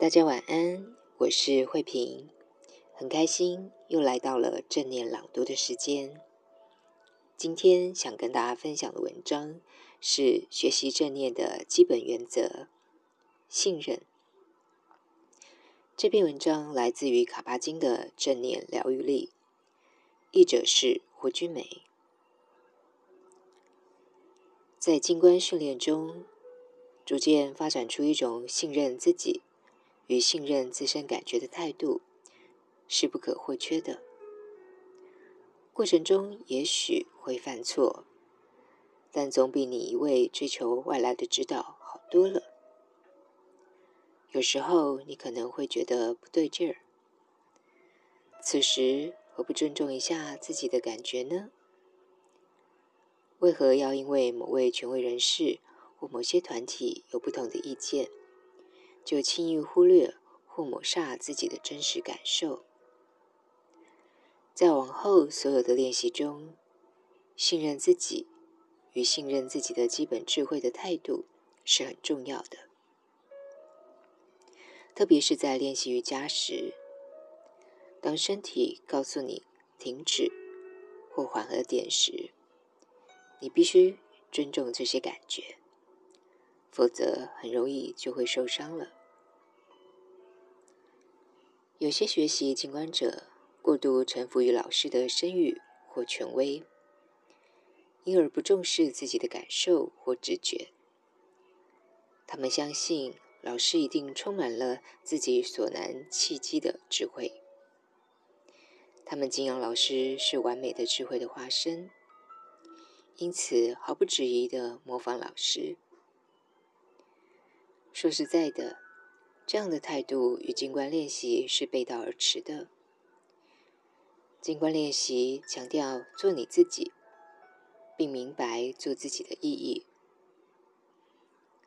大家晚安，我是慧萍，很开心又来到了正念朗读的时间。今天想跟大家分享的文章是学习正念的基本原则——信任。这篇文章来自于卡巴金的《正念疗愈力》，译者是胡君梅。在静观训练中，逐渐发展出一种信任自己。与信任自身感觉的态度是不可或缺的。过程中也许会犯错，但总比你一味追求外来的指导好多了。有时候你可能会觉得不对劲儿，此时何不尊重一下自己的感觉呢？为何要因为某位权威人士或某些团体有不同的意见？就轻易忽略或抹煞自己的真实感受。在往后所有的练习中，信任自己与信任自己的基本智慧的态度是很重要的。特别是在练习瑜伽时，当身体告诉你停止或缓和点时，你必须尊重这些感觉，否则很容易就会受伤了。有些学习静观者过度臣服于老师的声誉或权威，因而不重视自己的感受或直觉。他们相信老师一定充满了自己所难契机的智慧。他们敬仰老师是完美的智慧的化身，因此毫不质疑的模仿老师。说实在的。这样的态度与静观练习是背道而驰的。静观练习强调做你自己，并明白做自己的意义。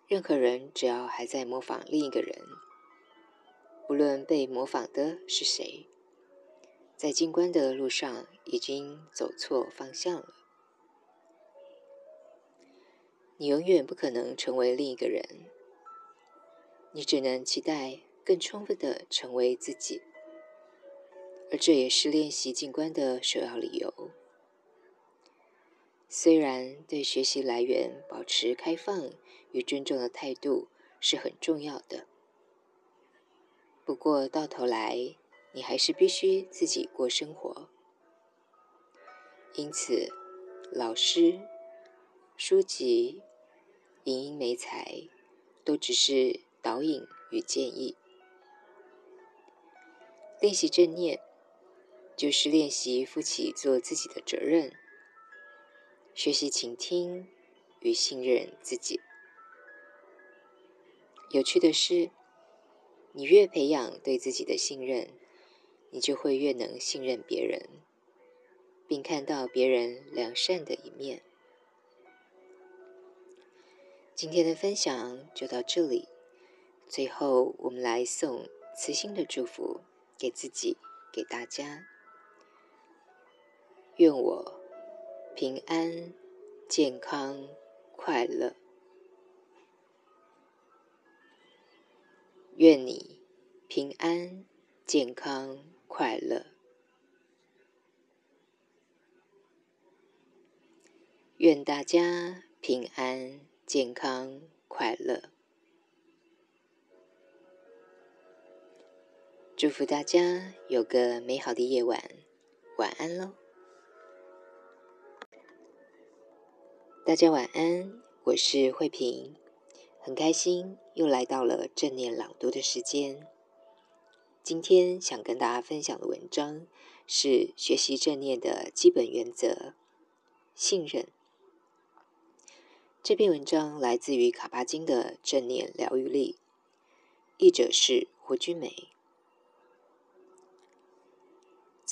任何人只要还在模仿另一个人，不论被模仿的是谁，在静观的路上已经走错方向了。你永远不可能成为另一个人。你只能期待更充分的成为自己，而这也是练习静观的首要理由。虽然对学习来源保持开放与尊重的态度是很重要的，不过到头来，你还是必须自己过生活。因此，老师、书籍、影音美材都只是。导引与建议，练习正念，就是练习负起做自己的责任，学习倾听与信任自己。有趣的是，你越培养对自己的信任，你就会越能信任别人，并看到别人良善的一面。今天的分享就到这里。最后，我们来送慈心的祝福给自己，给大家。愿我平安、健康、快乐。愿你平安、健康、快乐。愿大家平安、健康、快乐。祝福大家有个美好的夜晚，晚安喽！大家晚安，我是慧萍，很开心又来到了正念朗读的时间。今天想跟大家分享的文章是学习正念的基本原则——信任。这篇文章来自于卡巴金的《正念疗愈力》，译者是胡君梅。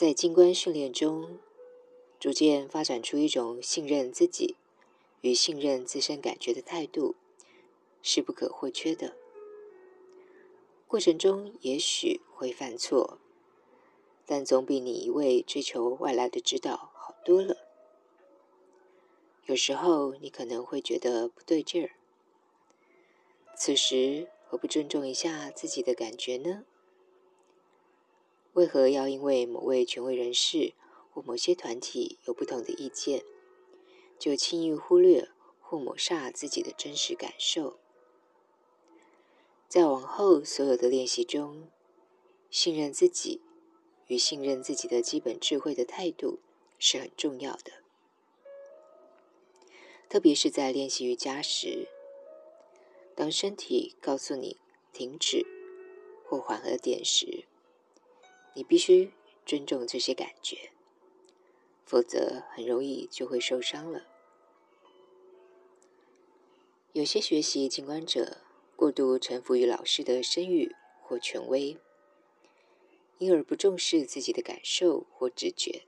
在静观训练中，逐渐发展出一种信任自己与信任自身感觉的态度是不可或缺的。过程中也许会犯错，但总比你一味追求外来的指导好多了。有时候你可能会觉得不对劲儿，此时何不尊重一下自己的感觉呢？为何要因为某位权威人士或某些团体有不同的意见，就轻易忽略或抹煞自己的真实感受？在往后所有的练习中，信任自己与信任自己的基本智慧的态度是很重要的。特别是在练习瑜伽时，当身体告诉你停止或缓和点时，你必须尊重这些感觉，否则很容易就会受伤了。有些学习静观者过度臣服于老师的声誉或权威，因而不重视自己的感受或直觉。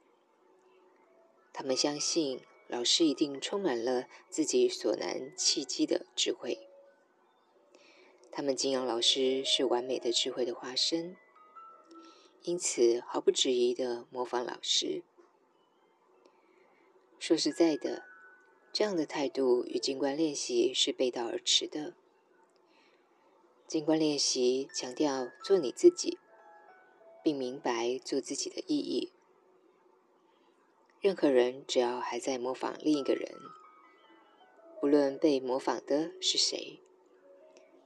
他们相信老师一定充满了自己所难契机的智慧，他们敬仰老师是完美的智慧的化身。因此，毫不质疑的模仿老师。说实在的，这样的态度与静观练习是背道而驰的。静观练习强调做你自己，并明白做自己的意义。任何人只要还在模仿另一个人，不论被模仿的是谁，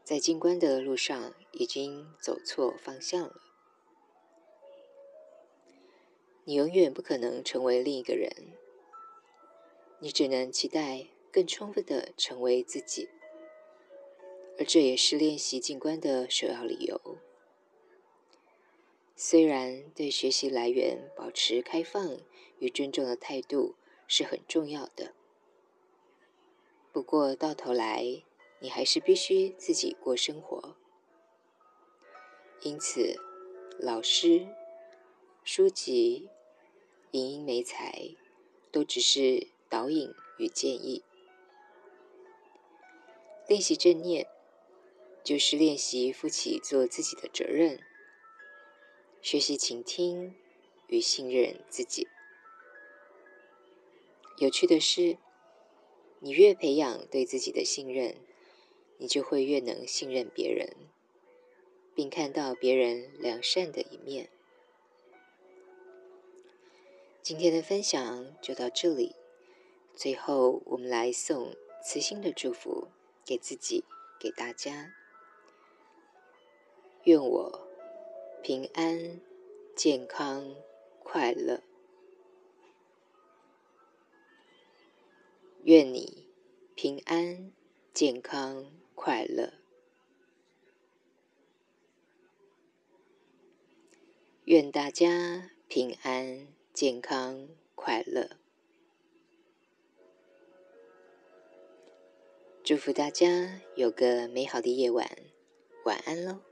在静观的路上已经走错方向了。你永远不可能成为另一个人，你只能期待更充分的成为自己，而这也是练习静观的首要理由。虽然对学习来源保持开放与尊重的态度是很重要的，不过到头来，你还是必须自己过生活。因此，老师、书籍。影音美材都只是导引与建议。练习正念，就是练习负起做自己的责任，学习倾听与信任自己。有趣的是，你越培养对自己的信任，你就会越能信任别人，并看到别人良善的一面。今天的分享就到这里。最后，我们来送慈心的祝福给自己，给大家。愿我平安、健康、快乐。愿你平安、健康、快乐。愿大家平安。健康快乐，祝福大家有个美好的夜晚，晚安喽。